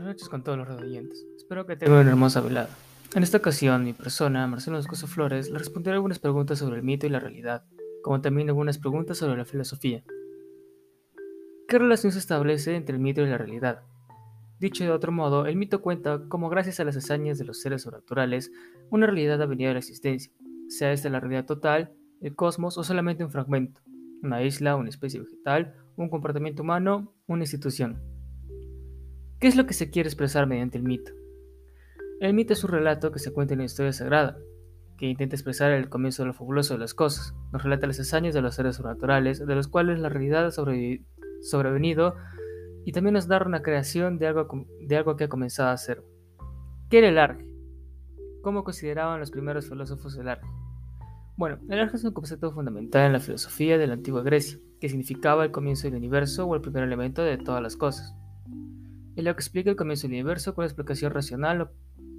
noches con todos los redondientes. Espero que tengan una hermosa velada. En esta ocasión, mi persona, Marcelo Moscoso Flores, le responderé algunas preguntas sobre el mito y la realidad, como también algunas preguntas sobre la filosofía. ¿Qué relación se establece entre el mito y la realidad? Dicho de otro modo, el mito cuenta cómo gracias a las hazañas de los seres sobrenaturales, una realidad ha venido a la existencia, sea esta la realidad total, el cosmos o solamente un fragmento, una isla, una especie vegetal, un comportamiento humano, una institución. ¿Qué es lo que se quiere expresar mediante el mito? El mito es un relato que se cuenta en una historia sagrada, que intenta expresar el comienzo de lo fabuloso de las cosas, nos relata las hazañas de los seres sobrenaturales, de los cuales la realidad ha sobrevenido, y también nos da una creación de algo, de algo que ha comenzado a ser. ¿Qué era el arge? ¿Cómo consideraban los primeros filósofos el arge? Bueno, el arge es un concepto fundamental en la filosofía de la antigua Grecia, que significaba el comienzo del universo o el primer elemento de todas las cosas es lo que explica el comienzo del universo con explicación racional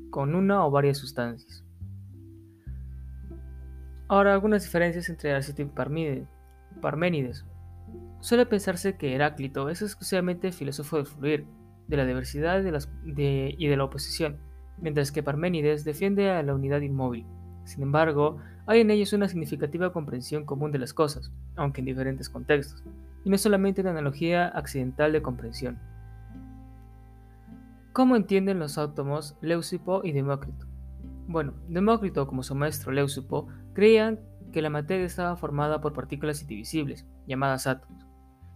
con una o varias sustancias. Ahora, algunas diferencias entre Heráclito y Parménides. Suele pensarse que Heráclito es exclusivamente filósofo del fluir, de la diversidad y de la oposición, mientras que Parménides defiende a la unidad inmóvil. Sin embargo, hay en ellos una significativa comprensión común de las cosas, aunque en diferentes contextos, y no solamente una analogía accidental de comprensión. ¿Cómo entienden los átomos Leucipo y Demócrito? Bueno, Demócrito, como su maestro Leucipo, creían que la materia estaba formada por partículas indivisibles, llamadas átomos.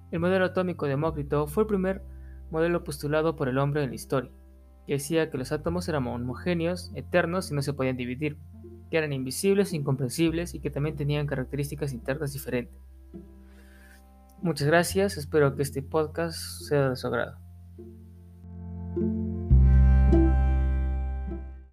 El modelo atómico de Demócrito fue el primer modelo postulado por el hombre en la historia, que decía que los átomos eran homogéneos, eternos y no se podían dividir, que eran invisibles, incomprensibles y que también tenían características internas diferentes. Muchas gracias, espero que este podcast sea de su agrado.